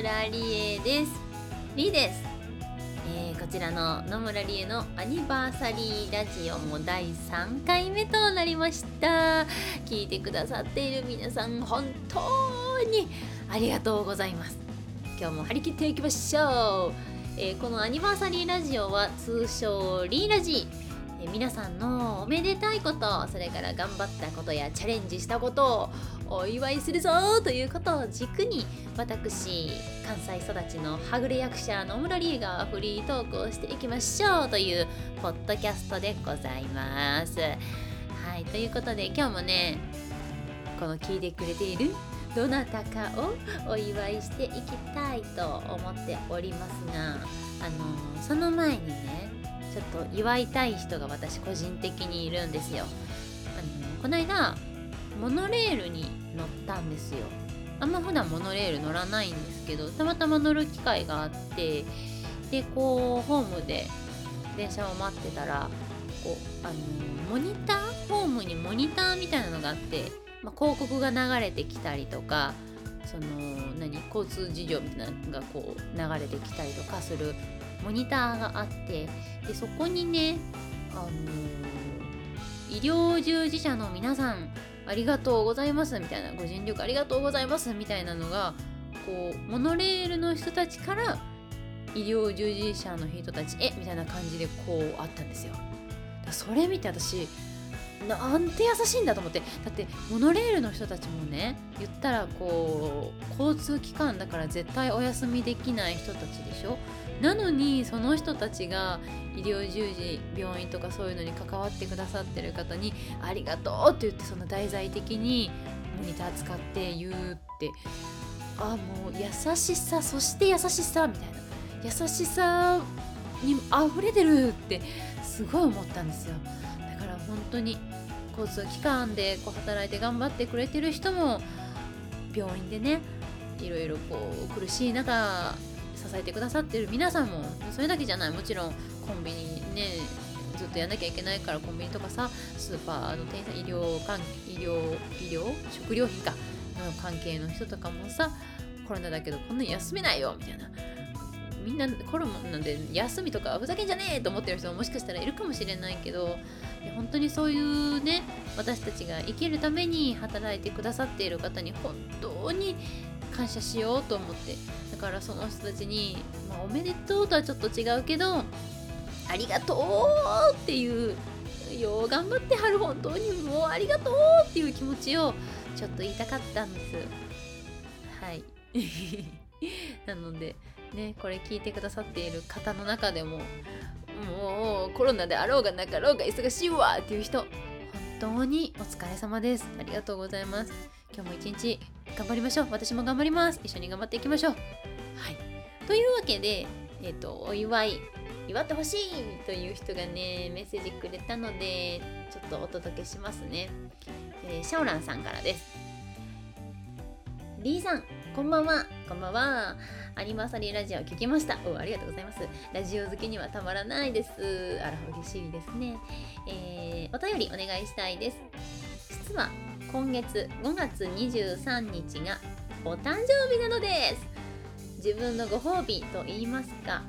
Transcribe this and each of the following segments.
こんにちは野村理恵です。りです、えーこちらの野村理恵のアニバーサリーラジオも第3回目となりました。聞いてくださっている皆さん本当にありがとうございます。今日も張り切っていきましょう、えーこのアニバーサリーラジオは通称リーラジえ皆さんのおめでたいことそれから頑張ったことやチャレンジしたことをお祝いするぞということを軸に私関西育ちのはぐれ役者野村理恵がフリートークをしていきましょうというポッドキャストでございます。はいということで今日もねこの聞いてくれているどなたかをお祝いしていきたいと思っておりますがあのその前にねちょっと祝いたい人が私個人的にいるんですよ。あのこの間モノレールに乗ったんですよ。あんま普段モノレール乗らないんですけどたまたま乗る機会があってでこうホームで電車を待ってたらこうあのモニターホームにモニターみたいなのがあって、まあ、広告が流れてきたりとかその何交通事情みたいなのがこう流れてきたりとかするモニターがあってでそこにね、あの医療従事者の皆さんありがとうございますみたいなご尽力ありがとうございますみたいなのがこうモノレールの人たちから医療従事者の人たちへみたいな感じでこうあったんですよ。それ見て私なんて優しいんだと思って。だってモノレールの人たちもね言ったらこう交通機関だから絶対お休みできない人たちでしょ。なのにその人たちが医療従事病院とかそういうのに関わってくださってる方に「ありがとう」って言ってその題材的にモニター使って言うって。あもう優しさそして優しさみたいな。優しさに溢れてるってすごい思ったんですよ。だから本当に交通機関でこう働いて頑張ってくれてる人も病院でねいろいろこう苦しい中支えてくださってる皆さんも。それだけじゃない。もちろんコンビニねずっとやんなきゃいけないからコンビニとかさスーパーの店員さん医療関医療医療食料品かの関係の人とかもさコロナだけどこんなに休めないよみたいな。みんなコロナで休みとかふざけんじゃねえと思ってる人ももしかしたらいるかもしれないけど本当にそういうね私たちが生きるために働いてくださっている方に本当に感謝しようと思って。だからその人たちに、まあ、おめでとうとはちょっと違うけどありがとうっていうよう頑張ってはる本当にもうありがとうっていう気持ちをちょっと言いたかったんです。はい。なのでねこれ聞いてくださっている方の中でももうコロナであろうがなかろうが忙しいわっていう人本当にお疲れ様です。ありがとうございます。今日も一日頑張りましょう。私も頑張ります。一緒に頑張っていきましょう。はい。というわけでえっ、とお祝い祝ってほしいという人がねメッセージくれたのでちょっとお届けしますね、えーシャオランさんからです。リーさんこんばんは。こんばんは。アニバーサリーラジオ聞きました。おありがとうございます。ラジオ好きにはたまらないです。あら嬉しいですね。えーお便りお願いしたいです。実は今月5月23日がお誕生日なのです。自分のご褒美と言いますか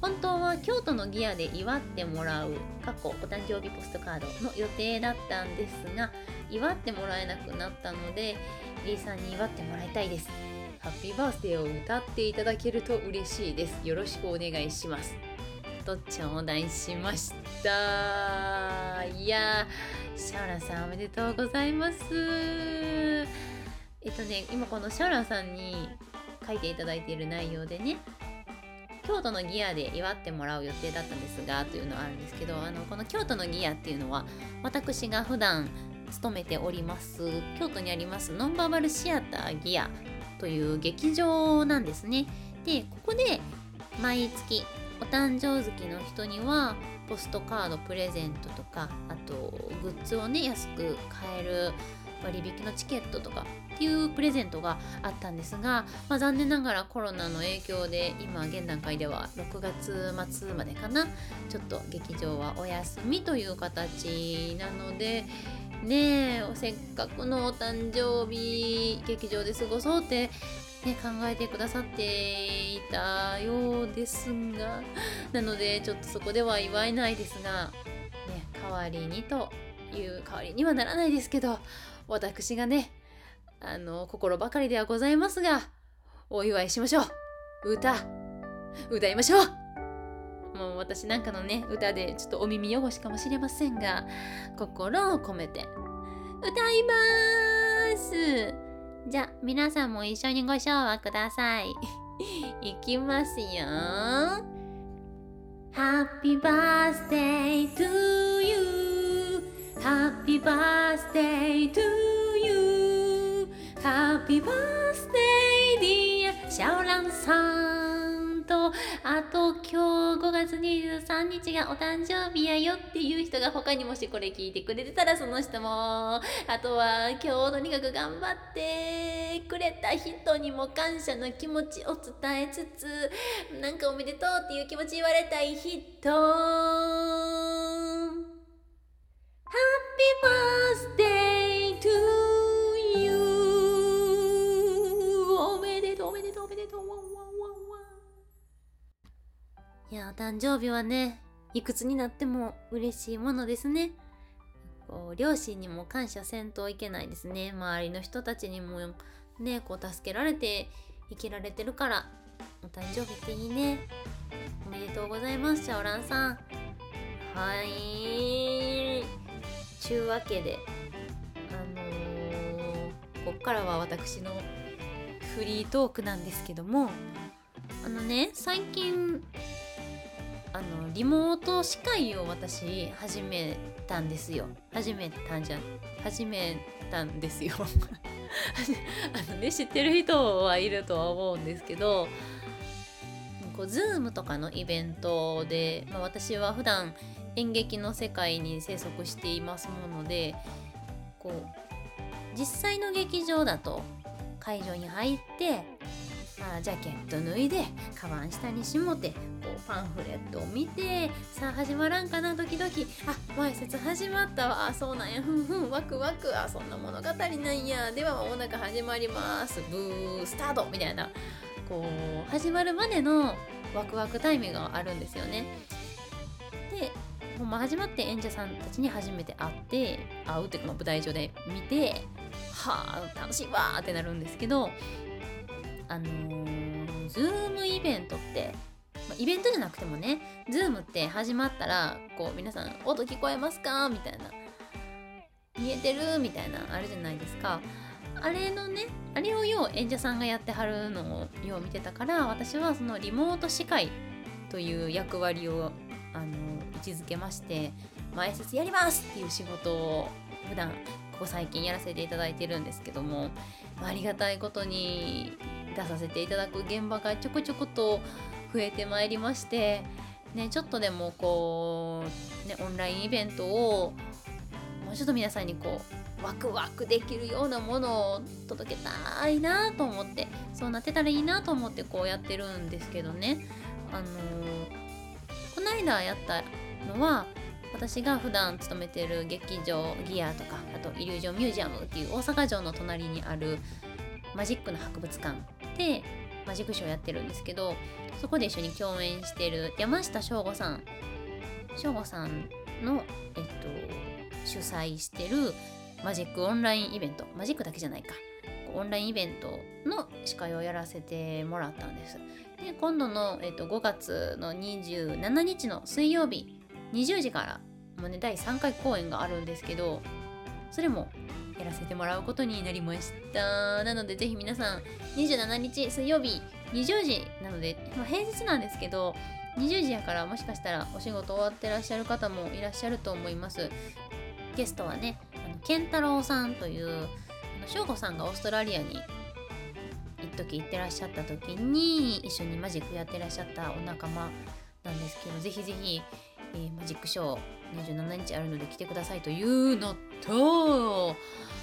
本当は京都のギアで祝ってもらう過去お誕生日ポストカードの予定だったんですが祝ってもらえなくなったのでリーさんに祝ってもらいたいです。ハッピーバースデーを歌っていただけると嬉しいです。よろしくお願いします。と頂戴しました。いやシャオランさんおめでとうございます。えっとね今このシャオランさんに書いていただいている内容でね京都のギアで祝ってもらう予定だったんですがというのはあるんですけどあのこの京都のギアっていうのは私が普段勤めております京都にありますノンバーバルシアターギアという劇場なんですね。でここで毎月お誕生月の人にはポストカードプレゼントとかあとグッズをね安く買える割引のチケットとかっていうプレゼントがあったんですが、まあ、残念ながらコロナの影響で今現段階では6月末までかなちょっと劇場はお休みという形なのでねえせっかくのお誕生日劇場で過ごそうって、ね、考えてくださっていたようですがなのでちょっとそこでは祝えないですが、ね、代わりにという代わりにはならないですけど私がねあの心ばかりではございますがお祝いしましょう。歌歌いましょう。もう私なんかのね歌でちょっとお耳汚しかもしれませんが心を込めて歌います。じゃあ皆さんも一緒にご唱和ください。いきますよ。Happy birthday to you. Happy birthday to you. Happy birthday dear シャオランさんあと今日5月23日がお誕生日やよっていう人が他にもしこれ聞いてくれてたらその人もあとは今日とにかく頑張ってくれた人にも感謝の気持ちを伝えつつなんかおめでとうっていう気持ち言われたい人 Happy birthday to いやお誕生日はねいくつになっても嬉しいものですね。こう両親にも感謝せんといけないですね。周りの人たちにもねこう助けられて生きられてるからお誕生日っていいね。おめでとうございますシャオランさん。はい。ちゅうわけであのー、こっからは私のフリートークなんですけどもあのね最近あのリモート司会を私始めたんですよ。始めたんじゃ始めたんですよ。あのね知ってる人はいるとは思うんですけどこう Zoom とかのイベントで、まあ、私は普段演劇の世界に生息していますものでこう実際の劇場だと会場に入ってあ、ジャケット脱いでカバン下にしもてこうパンフレットを見てさあ始まらんかなドキドキ。あ前説始まったわ。あそうなんや。ふんふん。ワクワク。あそんな物語なんや。では間もなく始まります。ブースタートみたいな。こう始まるまでのワクワクタイムがあるんですよね。でほんま始まって演者さんたちに初めて会って会うっていうか舞台上で見てはあ楽しいわってなるんですけどあのー、 Zoom イベントって、まイベントじゃなくてもね、 Zoom って始まったら、こう皆さん、音聞こえますか？みたいな。見えてる？みたいな、あるじゃないですか。あれのね、あれをよう演者さんがやってはるのをよう見てたから、私はそのリモート司会という役割を、あの位置づけまして、前説やりますっていう仕事を普段こ最近やらせていただいてるんですけどもありがたいことに出させていただく現場がちょこちょこと増えてまいりまして、ね、ちょっとでもこう、ね、オンラインイベントをもうちょっと皆さんにこうワクワクできるようなものを届けたいなと思ってそうなってたらいいなと思ってこうやってるんですけどね。あのー、この間やったのは私が普段勤めてる劇場ギアとかあとイリュージョンミュージアムっていう大阪城の隣にあるマジックの博物館でマジックショーやってるんですけどそこで一緒に共演してる山下翔吾さん翔吾さんの、えっと、主催してるマジックオンラインイベントマジックだけじゃないか。オンラインイベントの司会をやらせてもらったんです。で今度の、えっと、5月の27日の水曜日20時からもうね第3回公演があるんですけどそれもやらせてもらうことになりました。なのでぜひ皆さん27日水曜日20時なので、ま、平日なんですけど20時やからもしかしたらお仕事終わってらっしゃる方もいらっしゃると思います。ゲストはねあの健太郎さんという翔吾さんがオーストラリアに一時行ってらっしゃった時に一緒にマジックやってらっしゃったお仲間なんですけどぜひぜひ、えー、マジックショー27日あるので来てくださいというのと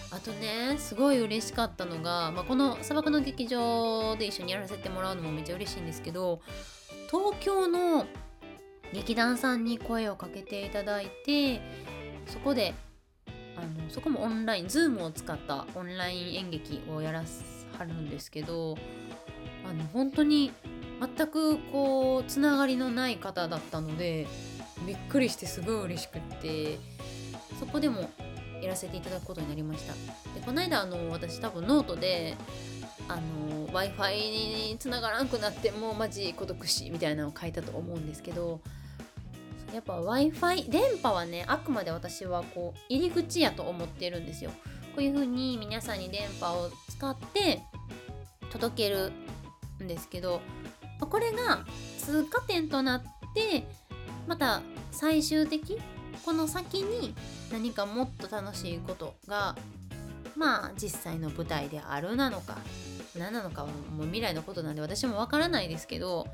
あとねすごい嬉しかったのが、まあ、この砂漠の劇場で一緒にやらせてもらうのもめっちゃ嬉しいんですけど東京の劇団さんに声をかけていただいてそこであのそこもオンライン Zoom を使ったオンライン演劇をやらはるんですけどあの本当に全くこうつながりのない方だったのでびっくりしてすごい嬉しくってそこでもやらせていただくことになりました。でこの間あの私多分ノートで w i f i につながらんくなってもうマジ孤独死みたいなのを書いたと思うんですけどやっぱ w i f i 電波はねあくまで私はこう入り口やと思ってるんですよ。こういう風に皆さんに電波を使って届けるんですけどこれが通過点となってまた最終的この先に何かもっと楽しいことがまあ実際の舞台であるなのか何なのかはもう未来のことなんで私もわからないですけど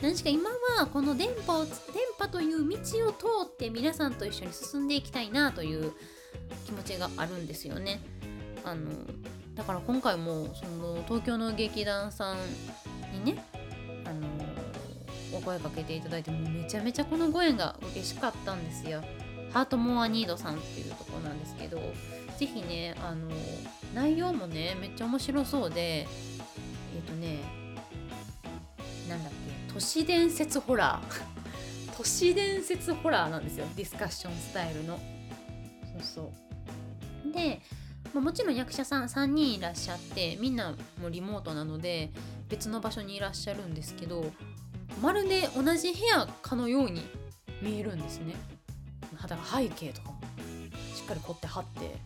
何しか今はこの電波を電波という道を通って皆さんと一緒に進んでいきたいなという気持ちがあるんですよね。あのだから今回もその東京の劇団さんにねお声かけていただいてもめちゃめちゃこのご縁が嬉しかったんですよ。ハートモアニードさんっていうとこなんですけど是非ねあの内容もねめっちゃ面白そうでえっ、ー、とねなんだっけ都市伝説ホラー。都市伝説ホラーなんですよディスカッションスタイルの。そうそう。で、ま、もちろん役者さん3人いらっしゃってみんなもリモートなので別の場所にいらっしゃるんですけどまるで同じ部屋かのように見えるんですね。肌が背景とかもしっかり凝って貼って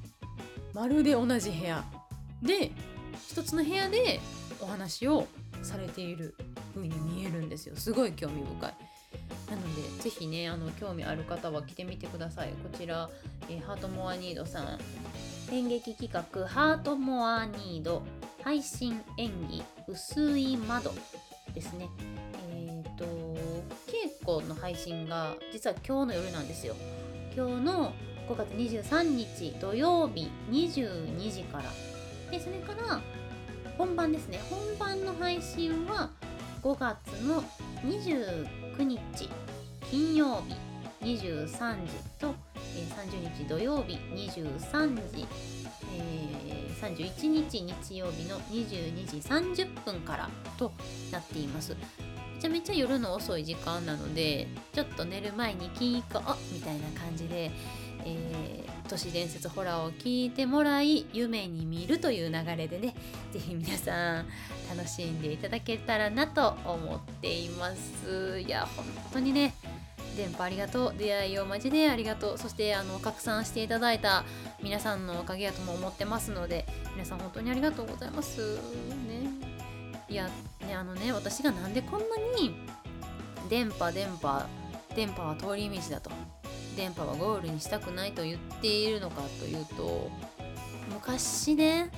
まるで同じ部屋で一つの部屋でお話をされている風に見えるんですよ。すごい興味深い。なのでぜひねあの興味ある方は来てみてください。こちら、えー、ハートモアニードさん。演劇企画ハートモアニード。配信演技薄い窓ですね、稽古の配信が実は今日の夜なんですよ。今日の5月23日土曜日22時からでそれから本番ですね。本番の配信は5月の29日金曜日23時と、え、30日土曜日23時、えー、31日日曜日の22時30分からとなっています。ちゃめちゃ夜の遅い時間なのでちょっと寝る前に聞こうみたいな感じでえー、都市伝説ホラーを聞いてもらい夢に見るという流れでね是非皆さん楽しんでいただけたらなと思っています。いや本当にね電波ありがとう出会いをマジでありがとう。そしてあの拡散していただいた皆さんのおかげやとも思ってますので皆さん本当にありがとうございます。ね。いやねあのね私がなんでこんなに電波電波電波は通り道だと。電波はゴールにしたくないと言っているのかというと昔ね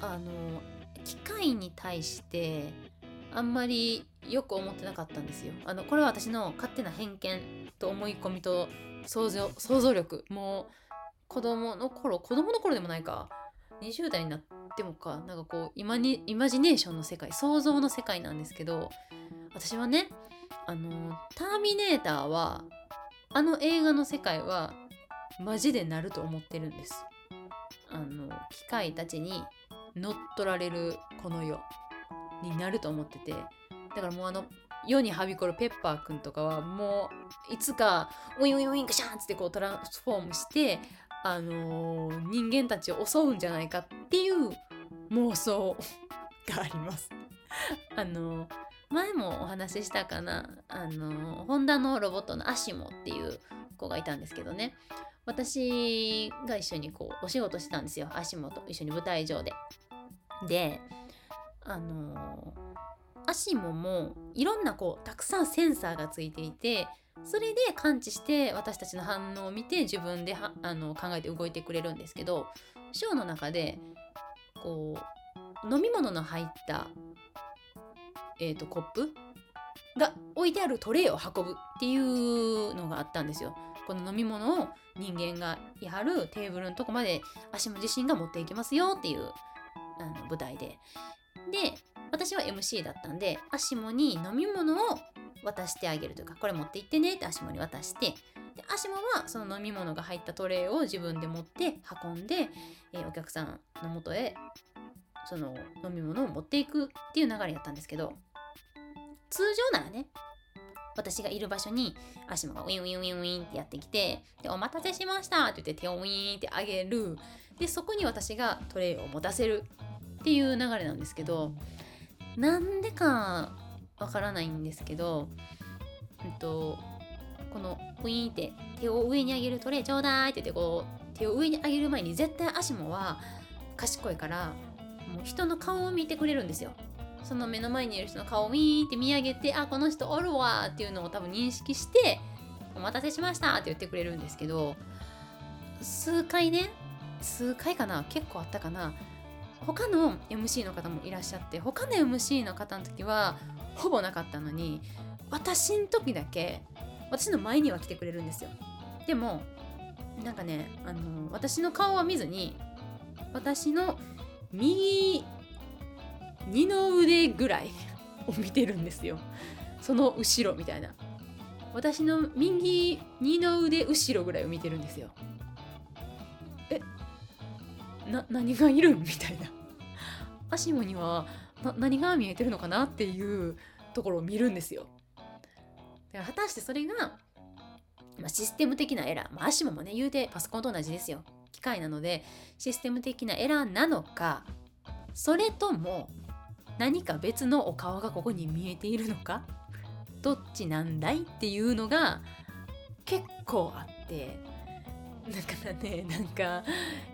あの機械に対してあんまりよく思ってなかったんですよ。あのこれは私の勝手な偏見と思い込みと想像想像力。もう子供の頃子供の頃でもないか。20代になってもかなんかこうイマにイマジネーションの世界想像の世界なんですけど私はねあのターミネーターはあの映画の世界はマジでなると思ってるんです。あの機械たちに乗っ取られるこの世になると思っててだからもうあの世にはびこるペッパーくんとかはもういつかウィンウィンウィンクシャンってこうトランスフォームしてあのー、人間たちを襲うんじゃないかっていう妄想があります。あのー前もお話ししたかなあのホンダのロボットのアシモっていう子がいたんですけどね私が一緒にこうお仕事してたんですよアシモと一緒に舞台上で。であのアシモもいろんなこうたくさんセンサーがついていてそれで感知して私たちの反応を見て自分であの考えて動いてくれるんですけどショーの中でこう飲み物の入ったえーと、コップが置いてあるトレイを運ぶっていうのがあったんですよ。この飲み物を人間がいはるテーブルのとこまでアシモ自身が持っていきますよっていうあの舞台で。で私は MC だったんでアシモに飲み物を渡してあげるというかこれ持って行ってねってアシモに渡してででアシモはその飲み物が入ったトレイを自分で持って運んで、えーお客さんのもとへその飲み物を持っていくっていう流れやったんですけど通常ならね私がいる場所にアシモがウィンウィンウィンウィンってやってきてで「お待たせしました」って言って手をウィーンってあげる。でそこに私がトレイを持たせるっていう流れなんですけどなんでかわからないんですけど、えっと、このウィーンって手を上に上げるトレイちょうだいって言ってこう手を上に上げる前に絶対アシモは賢いからもう人の顔を見てくれるんですよ。その目の前にいる人の顔をウィーンって見上げてあこの人おるわっていうのを多分認識してお待たせしましたって言ってくれるんですけど数回ね数回かな結構あったかな他の MC の方もいらっしゃって他の MC の方の時はほぼなかったのに私の時だけ私の前には来てくれるんですよ。でもなんかねあの私の顔は見ずに私の右二の腕ぐらい を見てるんですよ。その後ろみたいな。私の右二の腕後ろぐらいを見てるんですよ。えな何がいる？みたいな。アシモにはな何が見えてるのかな？っていうところを見るんですよ。だから果たしてそれが、まあ、システム的なエラー、まあ、アシモもね言うてパソコンと同じですよ。機械なのでシステム的なエラーなのかそれとも何か別のお顔がここに見えているのかどっちなんだい？っていうのが結構あってだからねなんか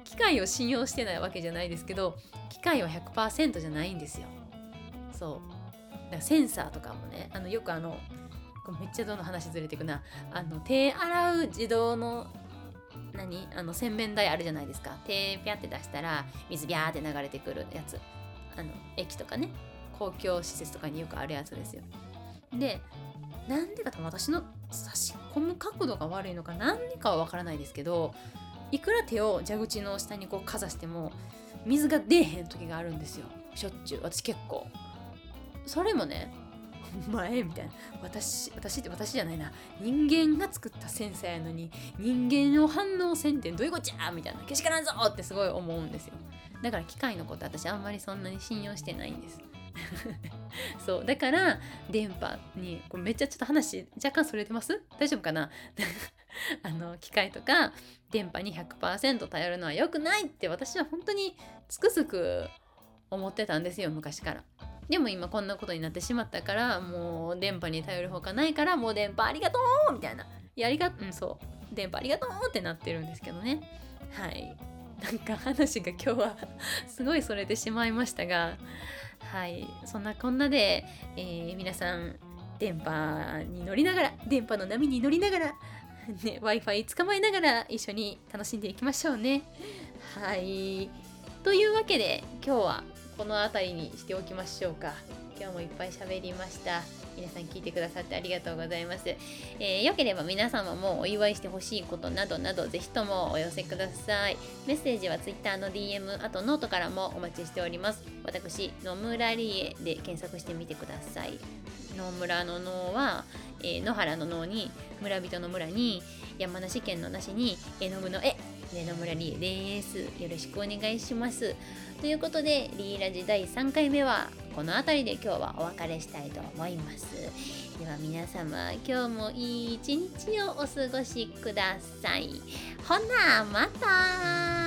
機械を信用してないわけじゃないですけど機械は100%じゃないんですよ。そう。だセンサーとかもねあのよくあのめっちゃどの話ずれてくな。あの手洗う自動の何？あの洗面台あるじゃないですか。手ピャって出したら水ビャーって流れてくるやつ。あの駅とかね。公共施設とかによくあるやつですよ。でなんでか多分私の差し込む角度が悪いのか何でかはわからないですけどいくら手を蛇口の下にこうかざしても水が出えへん時があるんですよ。しょっちゅう。私結構。それもねお前みたいな。私私って私じゃないな。人間が作ったセンサーやのに人間を反応せんてどういうこっちゃみたいな。けしからんぞってすごい思うんですよ。だから機械のこと私あんまりそんなに信用してないんです。そう。だから電波にこれめっちゃちょっと話若干それてます？大丈夫かな？あの機械とか電波に100%頼るのは良くないって私は本当につくづく思ってたんですよ昔から。でも今こんなことになってしまったからもう電波に頼るほかないからもう電波ありがとうみたいな。やりがうんそう電波ありがとうってなってるんですけどね。はい。なんか話が今日は すごいそれてしまいましたがはいそんなこんなで、えー皆さん電波に乗りながら電波の波に乗りながら、ね、w i f i 捕まえながら一緒に楽しんでいきましょうね。はいというわけで今日はこの辺りにしておきましょうか。今日もいっぱい喋りました。皆さん聞いてくださってありがとうございます。えー、よければ皆様もお祝いしてほしいことなどなどぜひともお寄せください。メッセージは Twitter の DM、あとノートからもお待ちしております。私、野村理恵で検索してみてください。野村の野は、えー野原の野に、村人の村に、山梨県の梨に、絵の具の絵、で野村理恵です。よろしくお願いします。ということで、リーラジ第3回目は、この辺りで今日はお別れしたいと思います。では皆様、今日もいい一日をお過ごしください。ほな、また